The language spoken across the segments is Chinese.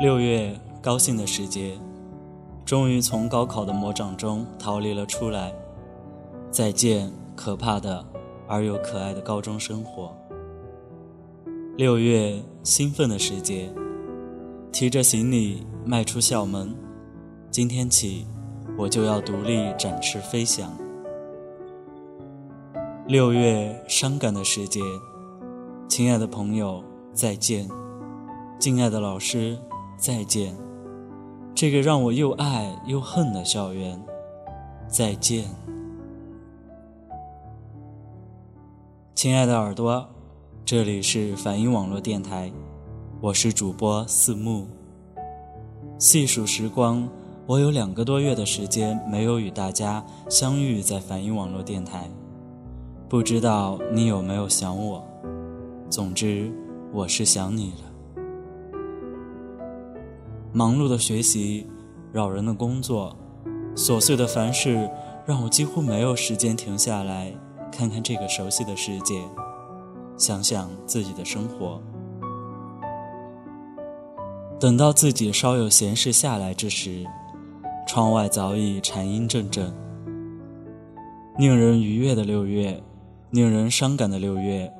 六月，高兴的时节，终于从高考的魔掌中逃离了出来。再见，可怕的而又可爱的高中生活。六月，兴奋的时节，提着行李迈出校门，今天起，我就要独立展翅飞翔。六月，伤感的时节，亲爱的朋友，再见。敬爱的老师，再见。这个让我又爱又恨的校园，再见。亲爱的耳朵，这里是反音网络电台，我是主播四木。细数时光，我有两个多月的时间没有与大家相遇在反音网络电台，不知道你有没有想我？总之，我是想你了。忙碌的学习，扰人的工作，琐碎的凡事，让我几乎没有时间停下来看看这个熟悉的世界，想想自己的生活。等到自己稍有闲事下来之时，窗外早已蝉音阵阵。令人愉悦的六月，令人伤感的六月，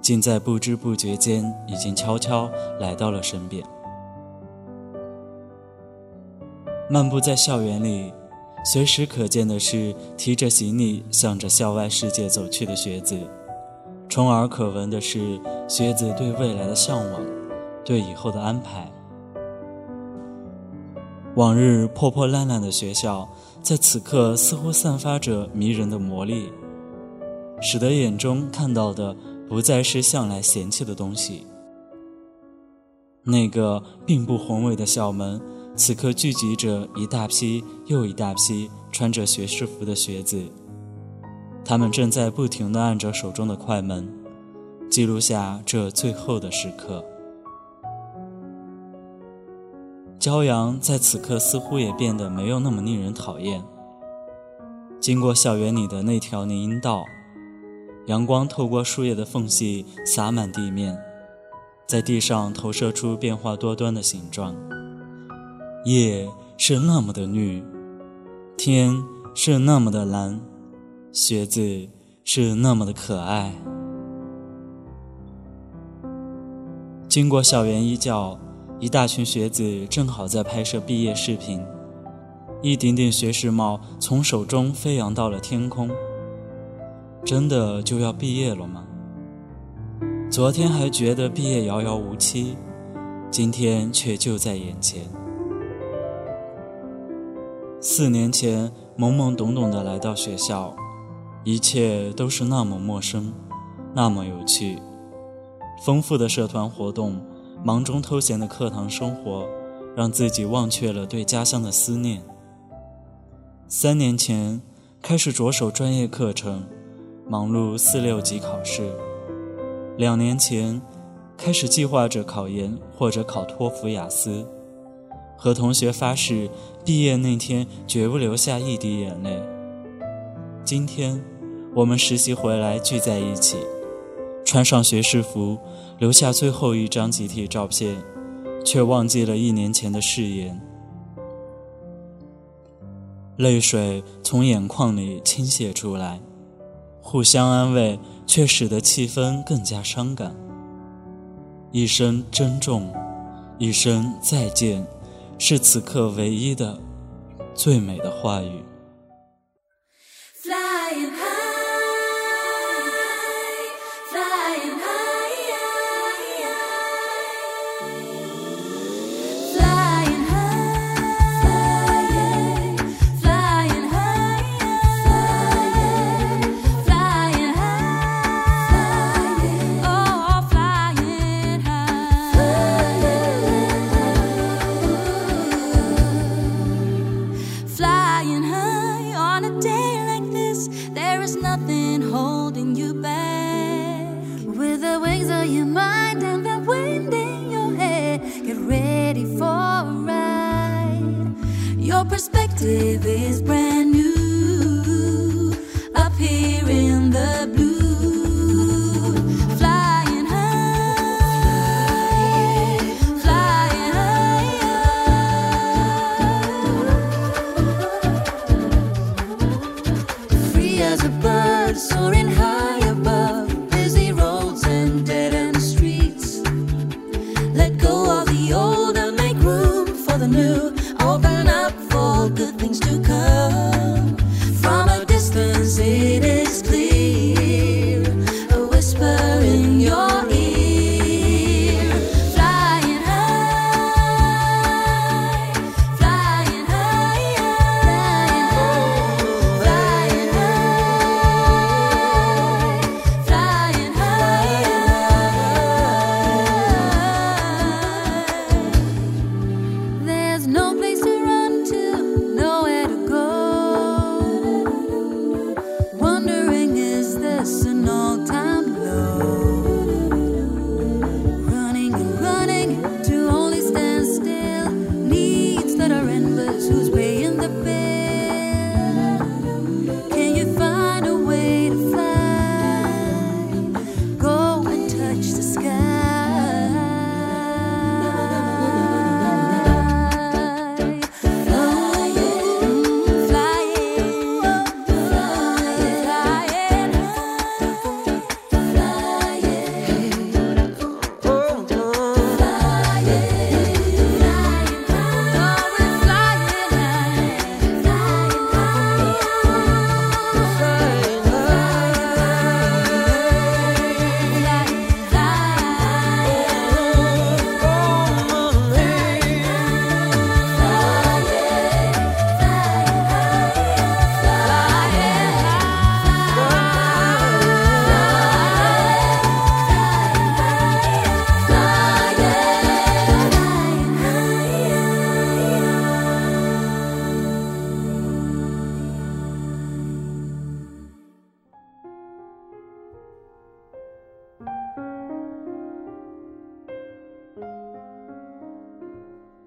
竟在不知不觉间已经悄悄来到了身边。漫步在校园里，随时可见的是提着行李向着校外世界走去的学子，充耳可闻的是学子对未来的向往，对以后的安排。往日破破烂烂的学校，在此刻似乎散发着迷人的魔力，使得眼中看到的不再是向来嫌弃的东西。那个并不宏伟的校门。此刻聚集着一大批又一大批穿着学士服的学子，他们正在不停地按着手中的快门，记录下这最后的时刻。骄阳在此刻似乎也变得没有那么令人讨厌。经过校园里的那条林荫道，阳光透过树叶的缝隙洒满地面，在地上投射出变化多端的形状。夜是那么的绿，天是那么的蓝，学子是那么的可爱。经过校园一教，一大群学子正好在拍摄毕业视频，一顶顶学士帽从手中飞扬到了天空。真的就要毕业了吗？昨天还觉得毕业遥遥无期，今天却就在眼前。四年前，懵懵懂懂的来到学校，一切都是那么陌生，那么有趣。丰富的社团活动，忙中偷闲的课堂生活，让自己忘却了对家乡的思念。三年前，开始着手专业课程，忙碌四六级考试。两年前，开始计划着考研或者考托福、雅思。和同学发誓，毕业那天绝不留下一滴眼泪。今天，我们实习回来聚在一起，穿上学士服，留下最后一张集体照片，却忘记了一年前的誓言。泪水从眼眶里倾泻出来，互相安慰，却使得气氛更加伤感。一声珍重，一声再见。是此刻唯一的、最美的话语。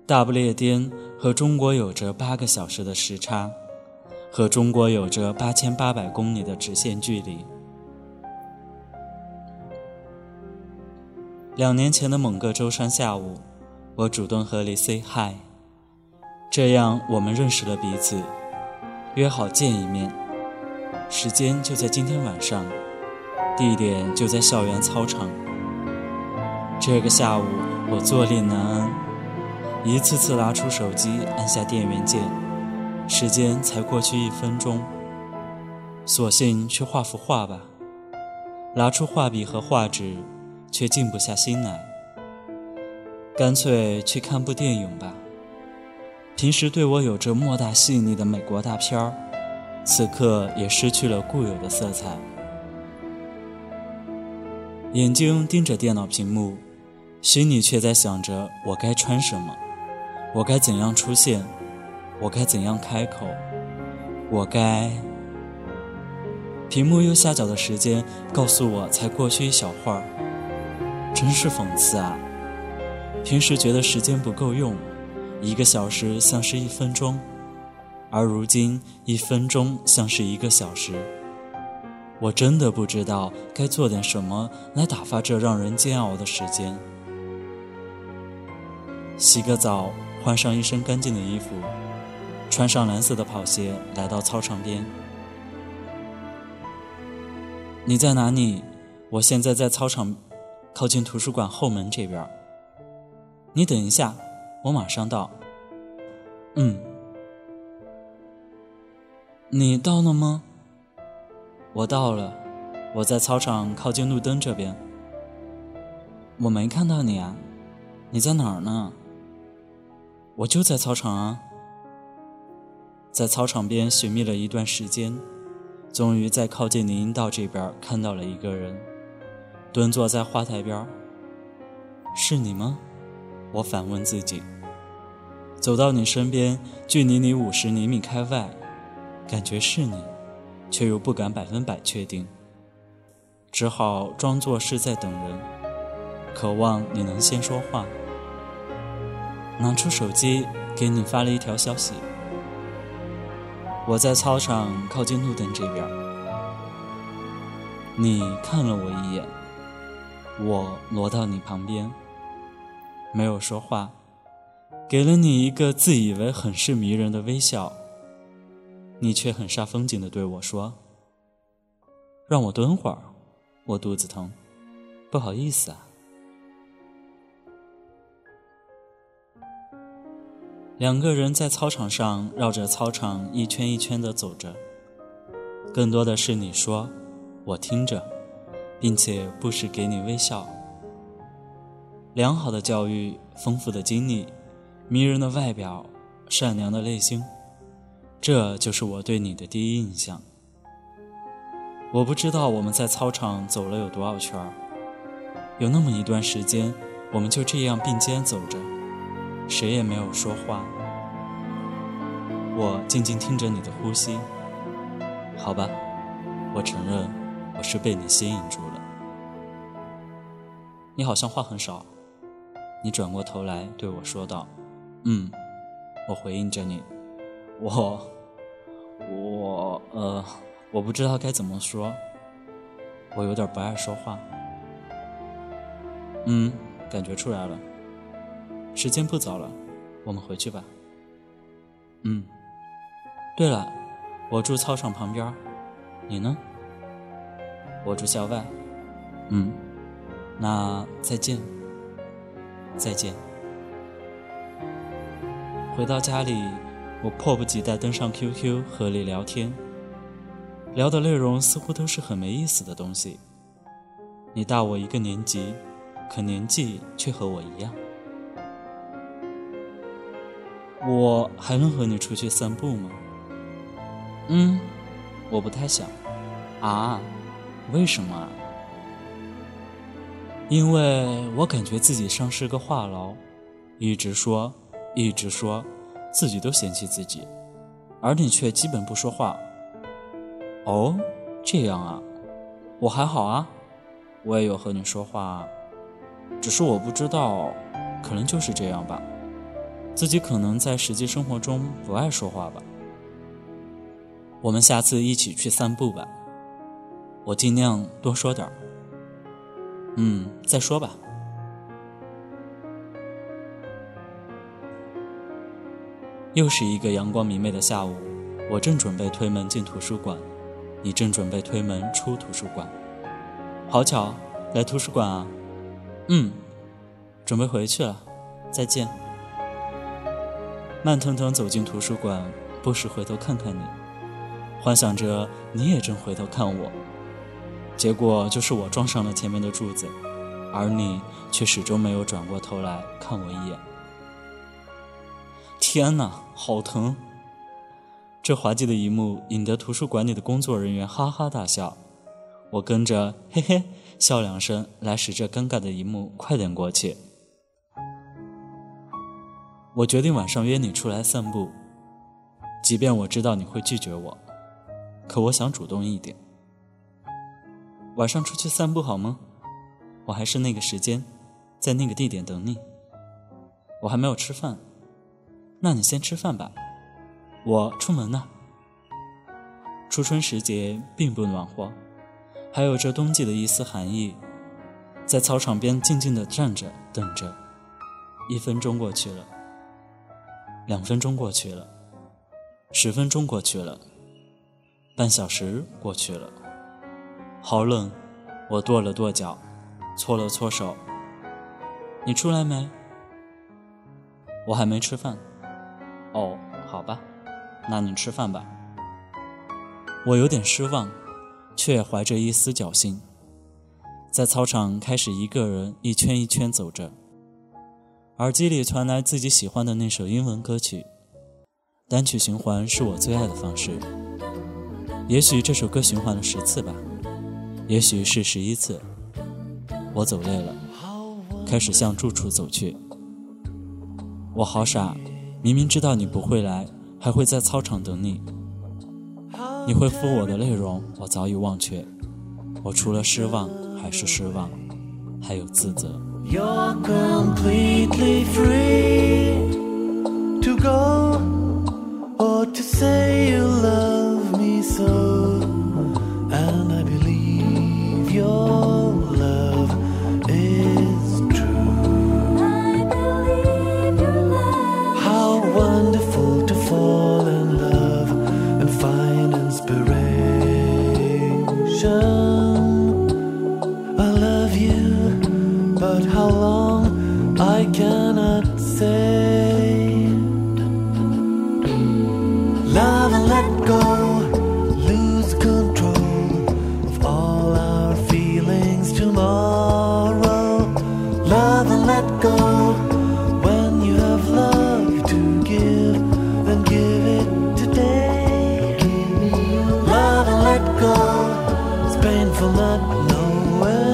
大不列颠和中国有着八个小时的时差，和中国有着八千八百公里的直线距离。两年前的某个周三下午，我主动和你 say hi，这样我们认识了彼此，约好见一面，时间就在今天晚上，地点就在校园操场。这个下午我坐立难安，一次次拿出手机按下电源键，时间才过去一分钟，索性去画幅画吧，拿出画笔和画纸。却静不下心来，干脆去看部电影吧。平时对我有着莫大吸引力的美国大片儿，此刻也失去了固有的色彩。眼睛盯着电脑屏幕，心里却在想着：我该穿什么？我该怎样出现？我该怎样开口？我该……屏幕右下角的时间告诉我，才过去一小会儿。真是讽刺啊！平时觉得时间不够用，一个小时像是一分钟，而如今一分钟像是一个小时。我真的不知道该做点什么来打发这让人煎熬的时间。洗个澡，换上一身干净的衣服，穿上蓝色的跑鞋，来到操场边。你在哪里？我现在在操场。靠近图书馆后门这边。你等一下，我马上到。嗯，你到了吗？我到了，我在操场靠近路灯这边。我没看到你啊，你在哪儿呢？我就在操场啊，在操场边寻觅了一段时间，终于在靠近林荫道这边看到了一个人。蹲坐在花台边是你吗？我反问自己。走到你身边，距离你五十厘米开外，感觉是你，却又不敢百分百确定，只好装作是在等人，渴望你能先说话。拿出手机给你发了一条消息。我在操场靠近路灯这边，你看了我一眼。我挪到你旁边，没有说话，给了你一个自以为很是迷人的微笑。你却很煞风景的对我说：“让我蹲会儿，我肚子疼，不好意思啊。”两个人在操场上绕着操场一圈一圈的走着，更多的是你说，我听着。并且不时给你微笑。良好的教育、丰富的经历、迷人的外表、善良的内心，这就是我对你的第一印象。我不知道我们在操场走了有多少圈儿，有那么一段时间，我们就这样并肩走着，谁也没有说话。我静静听着你的呼吸。好吧，我承认，我是被你吸引住了。你好像话很少，你转过头来对我说道：“嗯。”我回应着你，我，我，呃，我不知道该怎么说，我有点不爱说话。嗯，感觉出来了。时间不早了，我们回去吧。嗯。对了，我住操场旁边，你呢？我住校外。嗯。那再见，再见。回到家里，我迫不及待登上 QQ 和你聊天，聊的内容似乎都是很没意思的东西。你大我一个年级，可年纪却和我一样。我还能和你出去散步吗？嗯，我不太想。啊？为什么啊？因为我感觉自己像是个话痨，一直说，一直说，自己都嫌弃自己，而你却基本不说话。哦，这样啊，我还好啊，我也有和你说话，只是我不知道，可能就是这样吧。自己可能在实际生活中不爱说话吧。我们下次一起去散步吧。我尽量多说点儿。嗯，再说吧。又是一个阳光明媚的下午，我正准备推门进图书馆，你正准备推门出图书馆。好巧，来图书馆啊？嗯，准备回去了，再见。慢腾腾走进图书馆，不时回头看看你，幻想着你也正回头看我。结果就是我撞上了前面的柱子，而你却始终没有转过头来看我一眼。天哪，好疼！这滑稽的一幕引得图书馆里的工作人员哈哈大笑，我跟着嘿嘿笑两声，来使这尴尬的一幕快点过去。我决定晚上约你出来散步，即便我知道你会拒绝我，可我想主动一点。晚上出去散步好吗？我还是那个时间，在那个地点等你。我还没有吃饭，那你先吃饭吧。我出门呢。初春时节并不暖和，还有着冬季的一丝寒意。在操场边静静的站着等着，一分钟过去了，两分钟过去了，十分钟过去了，半小时过去了。好冷，我跺了跺脚，搓了搓手。你出来没？我还没吃饭。哦，好吧，那你吃饭吧。我有点失望，却怀着一丝侥幸，在操场开始一个人一圈一圈走着，耳机里传来自己喜欢的那首英文歌曲，单曲循环是我最爱的方式。也许这首歌循环了十次吧。也许是十一次，我走累了，开始向住处走去。我好傻，明明知道你不会来，还会在操场等你。你回复我的内容，我早已忘却。我除了失望还是失望，还有自责。You're completely free to go or to say not know where.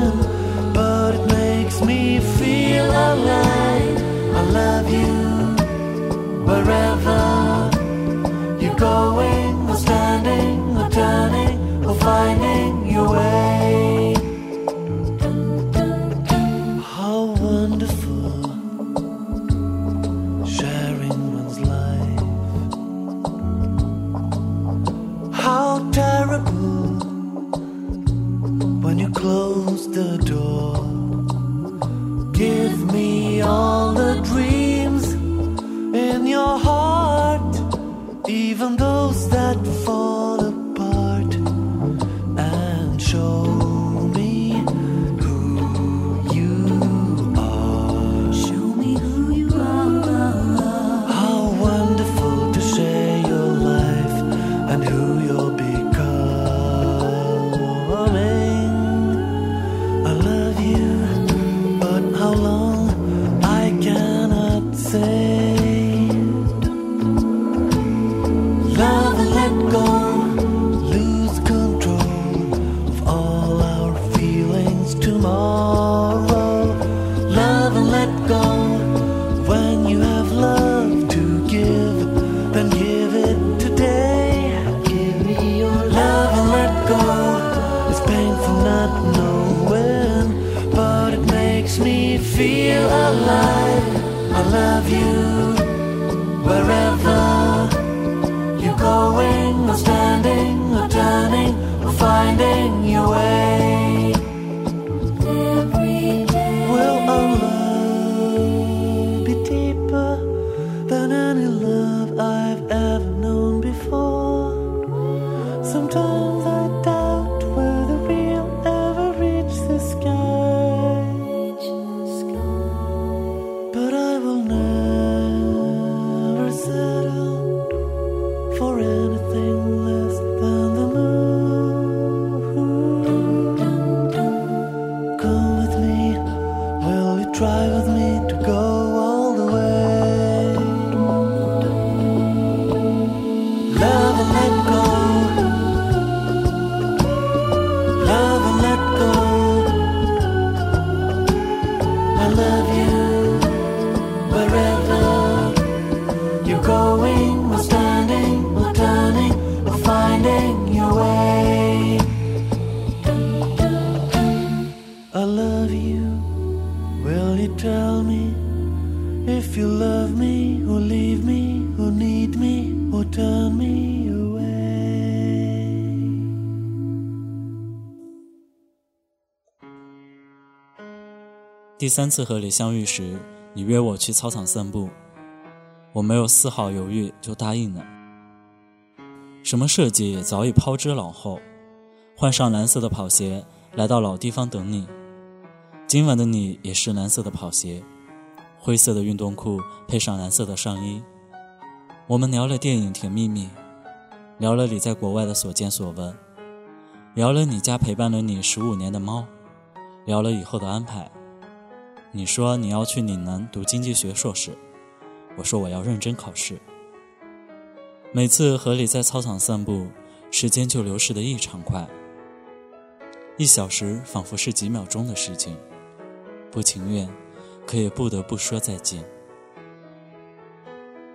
第三次和你相遇时，你约我去操场散步，我没有丝毫犹豫就答应了。什么设计早已抛之脑后，换上蓝色的跑鞋，来到老地方等你。今晚的你也是蓝色的跑鞋，灰色的运动裤配上蓝色的上衣。我们聊了电影《甜蜜蜜》，聊了你在国外的所见所闻，聊了你家陪伴了你十五年的猫，聊了以后的安排。你说你要去岭南读经济学硕士，我说我要认真考试。每次和你在操场散步，时间就流逝得异常快，一小时仿佛是几秒钟的事情。不情愿，可也不得不说再见。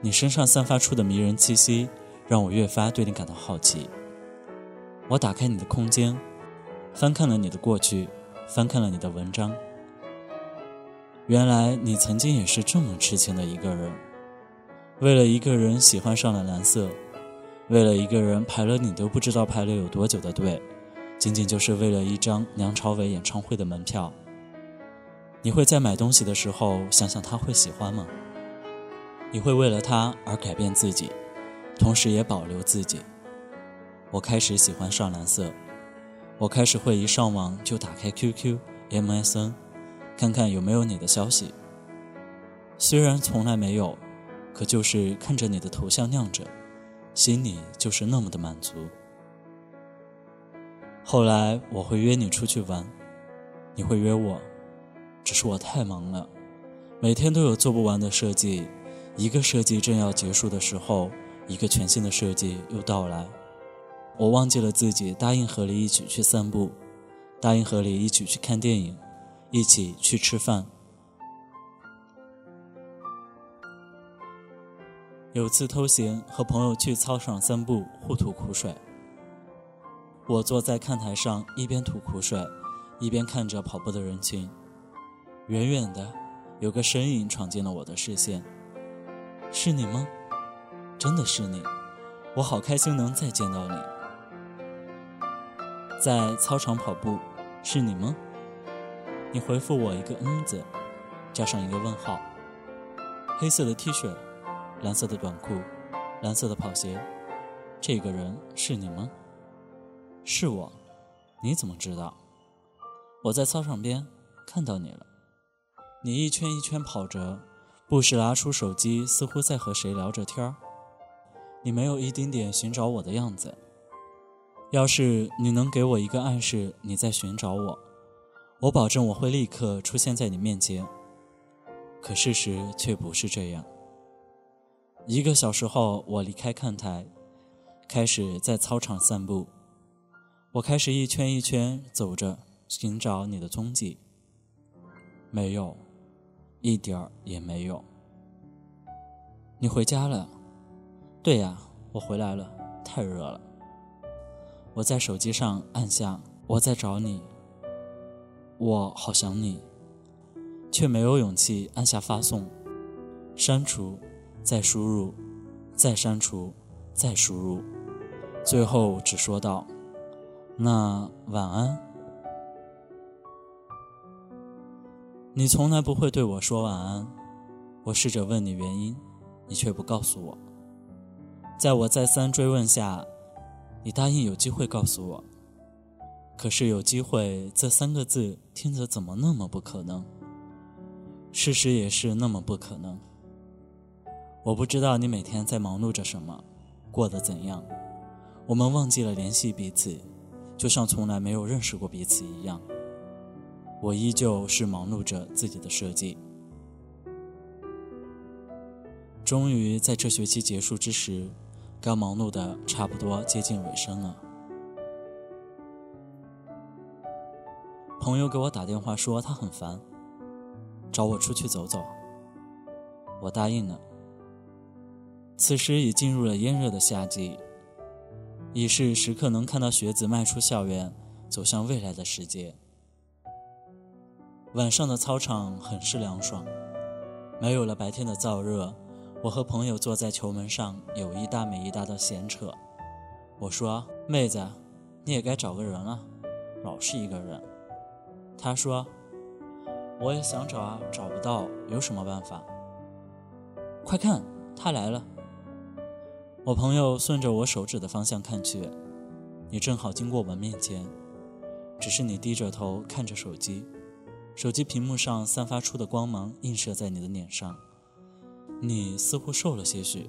你身上散发出的迷人气息，让我越发对你感到好奇。我打开你的空间，翻看了你的过去，翻看了你的文章。原来你曾经也是这么痴情的一个人，为了一个人喜欢上了蓝色，为了一个人排了你都不知道排了有多久的队，仅仅就是为了一张梁朝伟演唱会的门票。你会在买东西的时候想想他会喜欢吗？你会为了他而改变自己，同时也保留自己。我开始喜欢上蓝色，我开始会一上网就打开 QQ、MSN。看看有没有你的消息。虽然从来没有，可就是看着你的头像亮着，心里就是那么的满足。后来我会约你出去玩，你会约我，只是我太忙了，每天都有做不完的设计。一个设计正要结束的时候，一个全新的设计又到来。我忘记了自己答应和你一起去散步，答应和你一起去看电影。一起去吃饭。有次偷闲和朋友去操场散步，互吐苦水。我坐在看台上，一边吐苦水，一边看着跑步的人群。远远的，有个身影闯进了我的视线。是你吗？真的是你，我好开心能再见到你。在操场跑步，是你吗？你回复我一个“嗯”字，加上一个问号。黑色的 T 恤，蓝色的短裤，蓝色的跑鞋。这个人是你吗？是我。你怎么知道？我在操场边看到你了。你一圈一圈跑着，不时拿出手机，似乎在和谁聊着天儿。你没有一丁点寻找我的样子。要是你能给我一个暗示，你在寻找我。我保证我会立刻出现在你面前，可事实却不是这样。一个小时后，我离开看台，开始在操场散步。我开始一圈一圈走着，寻找你的踪迹。没有，一点儿也没有。你回家了？对呀，我回来了，太热了。我在手机上按下“我在找你”。我好想你，却没有勇气按下发送、删除、再输入、再删除、再输入，最后只说道：“那晚安。”你从来不会对我说晚安，我试着问你原因，你却不告诉我。在我再三追问下，你答应有机会告诉我。可是有机会这三个字听着怎么那么不可能？事实也是那么不可能。我不知道你每天在忙碌着什么，过得怎样。我们忘记了联系彼此，就像从来没有认识过彼此一样。我依旧是忙碌着自己的设计。终于在这学期结束之时，该忙碌的差不多接近尾声了。朋友给我打电话说他很烦，找我出去走走。我答应了。此时已进入了炎热的夏季，已是时刻能看到学子迈出校园，走向未来的世界。晚上的操场很是凉爽，没有了白天的燥热。我和朋友坐在球门上，有一搭没一搭的闲扯。我说：“妹子，你也该找个人了，老是一个人。”他说：“我也想找啊，找不到，有什么办法？”快看，他来了！我朋友顺着我手指的方向看去，你正好经过我面前，只是你低着头看着手机，手机屏幕上散发出的光芒映射在你的脸上。你似乎瘦了些许，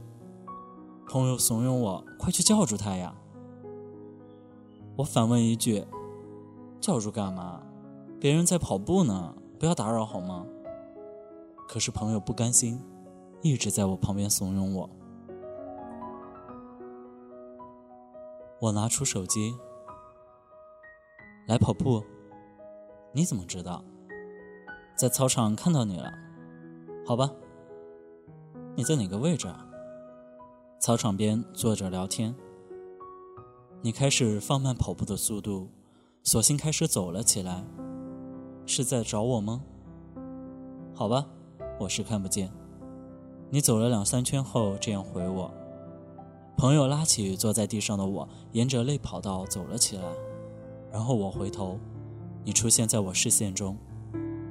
朋友怂恿我快去叫住他呀。我反问一句：“叫住干嘛？别人在跑步呢，不要打扰好吗？”可是朋友不甘心，一直在我旁边怂恿我。我拿出手机，来跑步。你怎么知道？在操场看到你了。好吧。你在哪个位置啊？操场边坐着聊天。你开始放慢跑步的速度，索性开始走了起来。是在找我吗？好吧，我是看不见。你走了两三圈后这样回我。朋友拉起坐在地上的我，沿着内跑道走了起来。然后我回头，你出现在我视线中。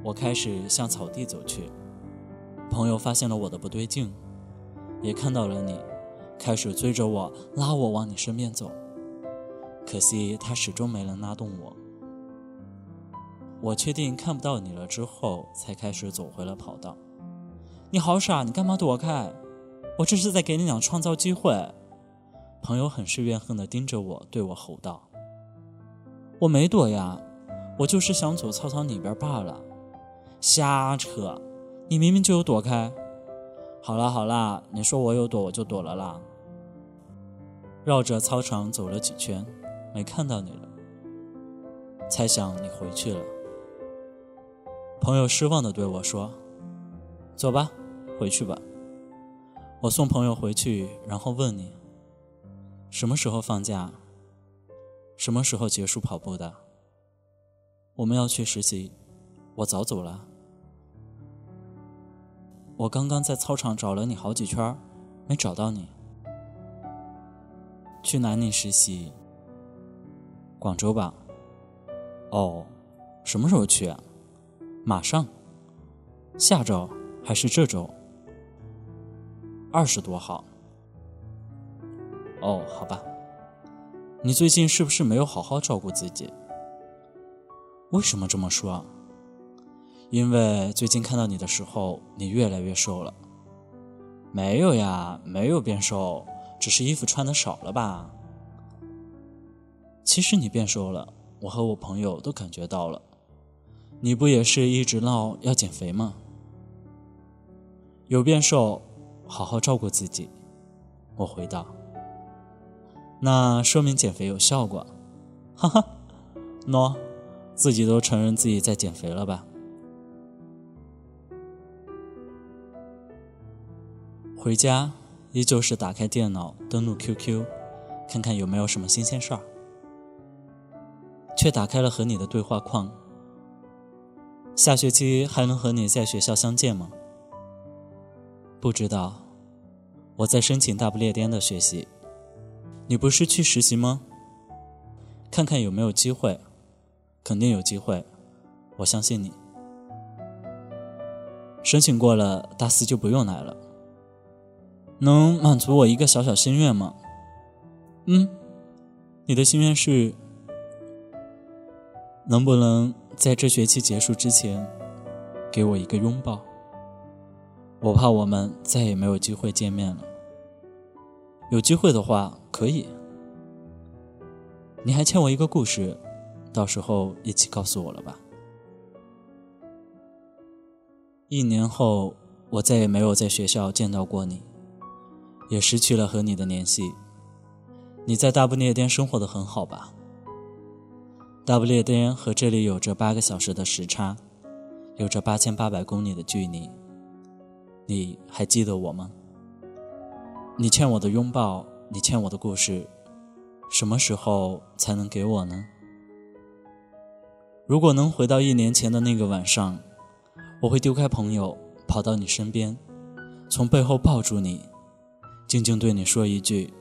我开始向草地走去。朋友发现了我的不对劲，也看到了你，开始追着我，拉我往你身边走。可惜他始终没能拉动我。我确定看不到你了之后，才开始走回了跑道。你好傻，你干嘛躲开？我这是在给你俩创造机会。朋友很是怨恨地盯着我，对我吼道：“我没躲呀，我就是想走操场里边罢了。”瞎扯！你明明就有躲开。好啦好啦，你说我有躲，我就躲了啦。绕着操场走了几圈，没看到你了。猜想你回去了。朋友失望的对我说：“走吧，回去吧。”我送朋友回去，然后问你：什么时候放假？什么时候结束跑步的？我们要去实习，我早走了。我刚刚在操场找了你好几圈，没找到你。去哪里实习？广州吧。哦，什么时候去啊？马上。下周还是这周？二十多号。哦，好吧。你最近是不是没有好好照顾自己？为什么这么说？因为最近看到你的时候，你越来越瘦了。没有呀，没有变瘦，只是衣服穿的少了吧。其实你变瘦了，我和我朋友都感觉到了。你不也是一直闹要减肥吗？有变瘦，好好照顾自己。我回道。那说明减肥有效果。哈哈，喏，自己都承认自己在减肥了吧？回家依旧是打开电脑，登录 QQ，看看有没有什么新鲜事儿，却打开了和你的对话框。下学期还能和你在学校相见吗？不知道，我在申请大不列颠的学习。你不是去实习吗？看看有没有机会，肯定有机会，我相信你。申请过了，大四就不用来了。能满足我一个小小心愿吗？嗯，你的心愿是能不能在这学期结束之前给我一个拥抱？我怕我们再也没有机会见面了。有机会的话可以。你还欠我一个故事，到时候一起告诉我了吧。一年后，我再也没有在学校见到过你，也失去了和你的联系。你在大不列颠生活的很好吧？大不列颠和这里有着八个小时的时差，有着八千八百公里的距离。你还记得我吗？你欠我的拥抱，你欠我的故事，什么时候才能给我呢？如果能回到一年前的那个晚上，我会丢开朋友，跑到你身边，从背后抱住你，静静对你说一句：“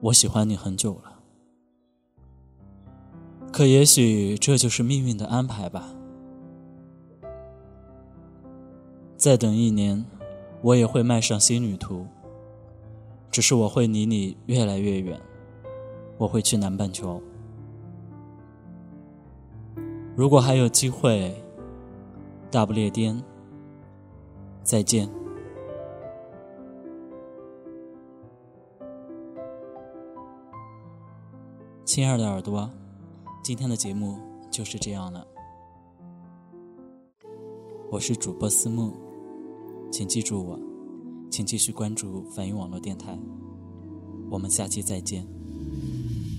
我喜欢你很久了。”可也许这就是命运的安排吧。再等一年，我也会迈上新旅途。只是我会离你越来越远，我会去南半球。如果还有机会，大不列颠，再见。亲爱的耳朵，今天的节目就是这样了。我是主播思慕，请记住我，请继续关注反映网络电台。我们下期再见。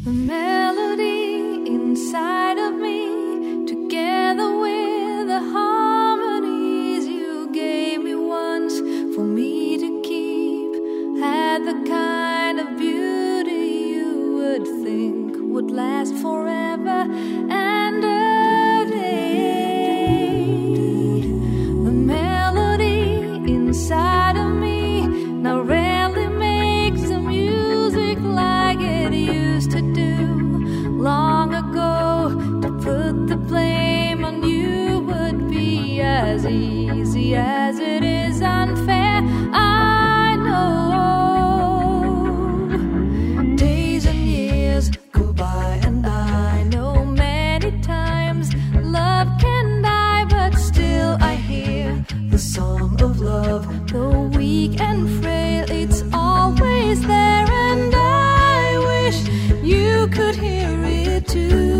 The melody inside of me, together with the harmonies you gave me once for me to keep, had the kind of beauty you would think would last forever you could hear it too.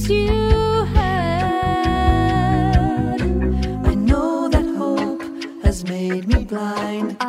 you had. I know that hope has made me blind.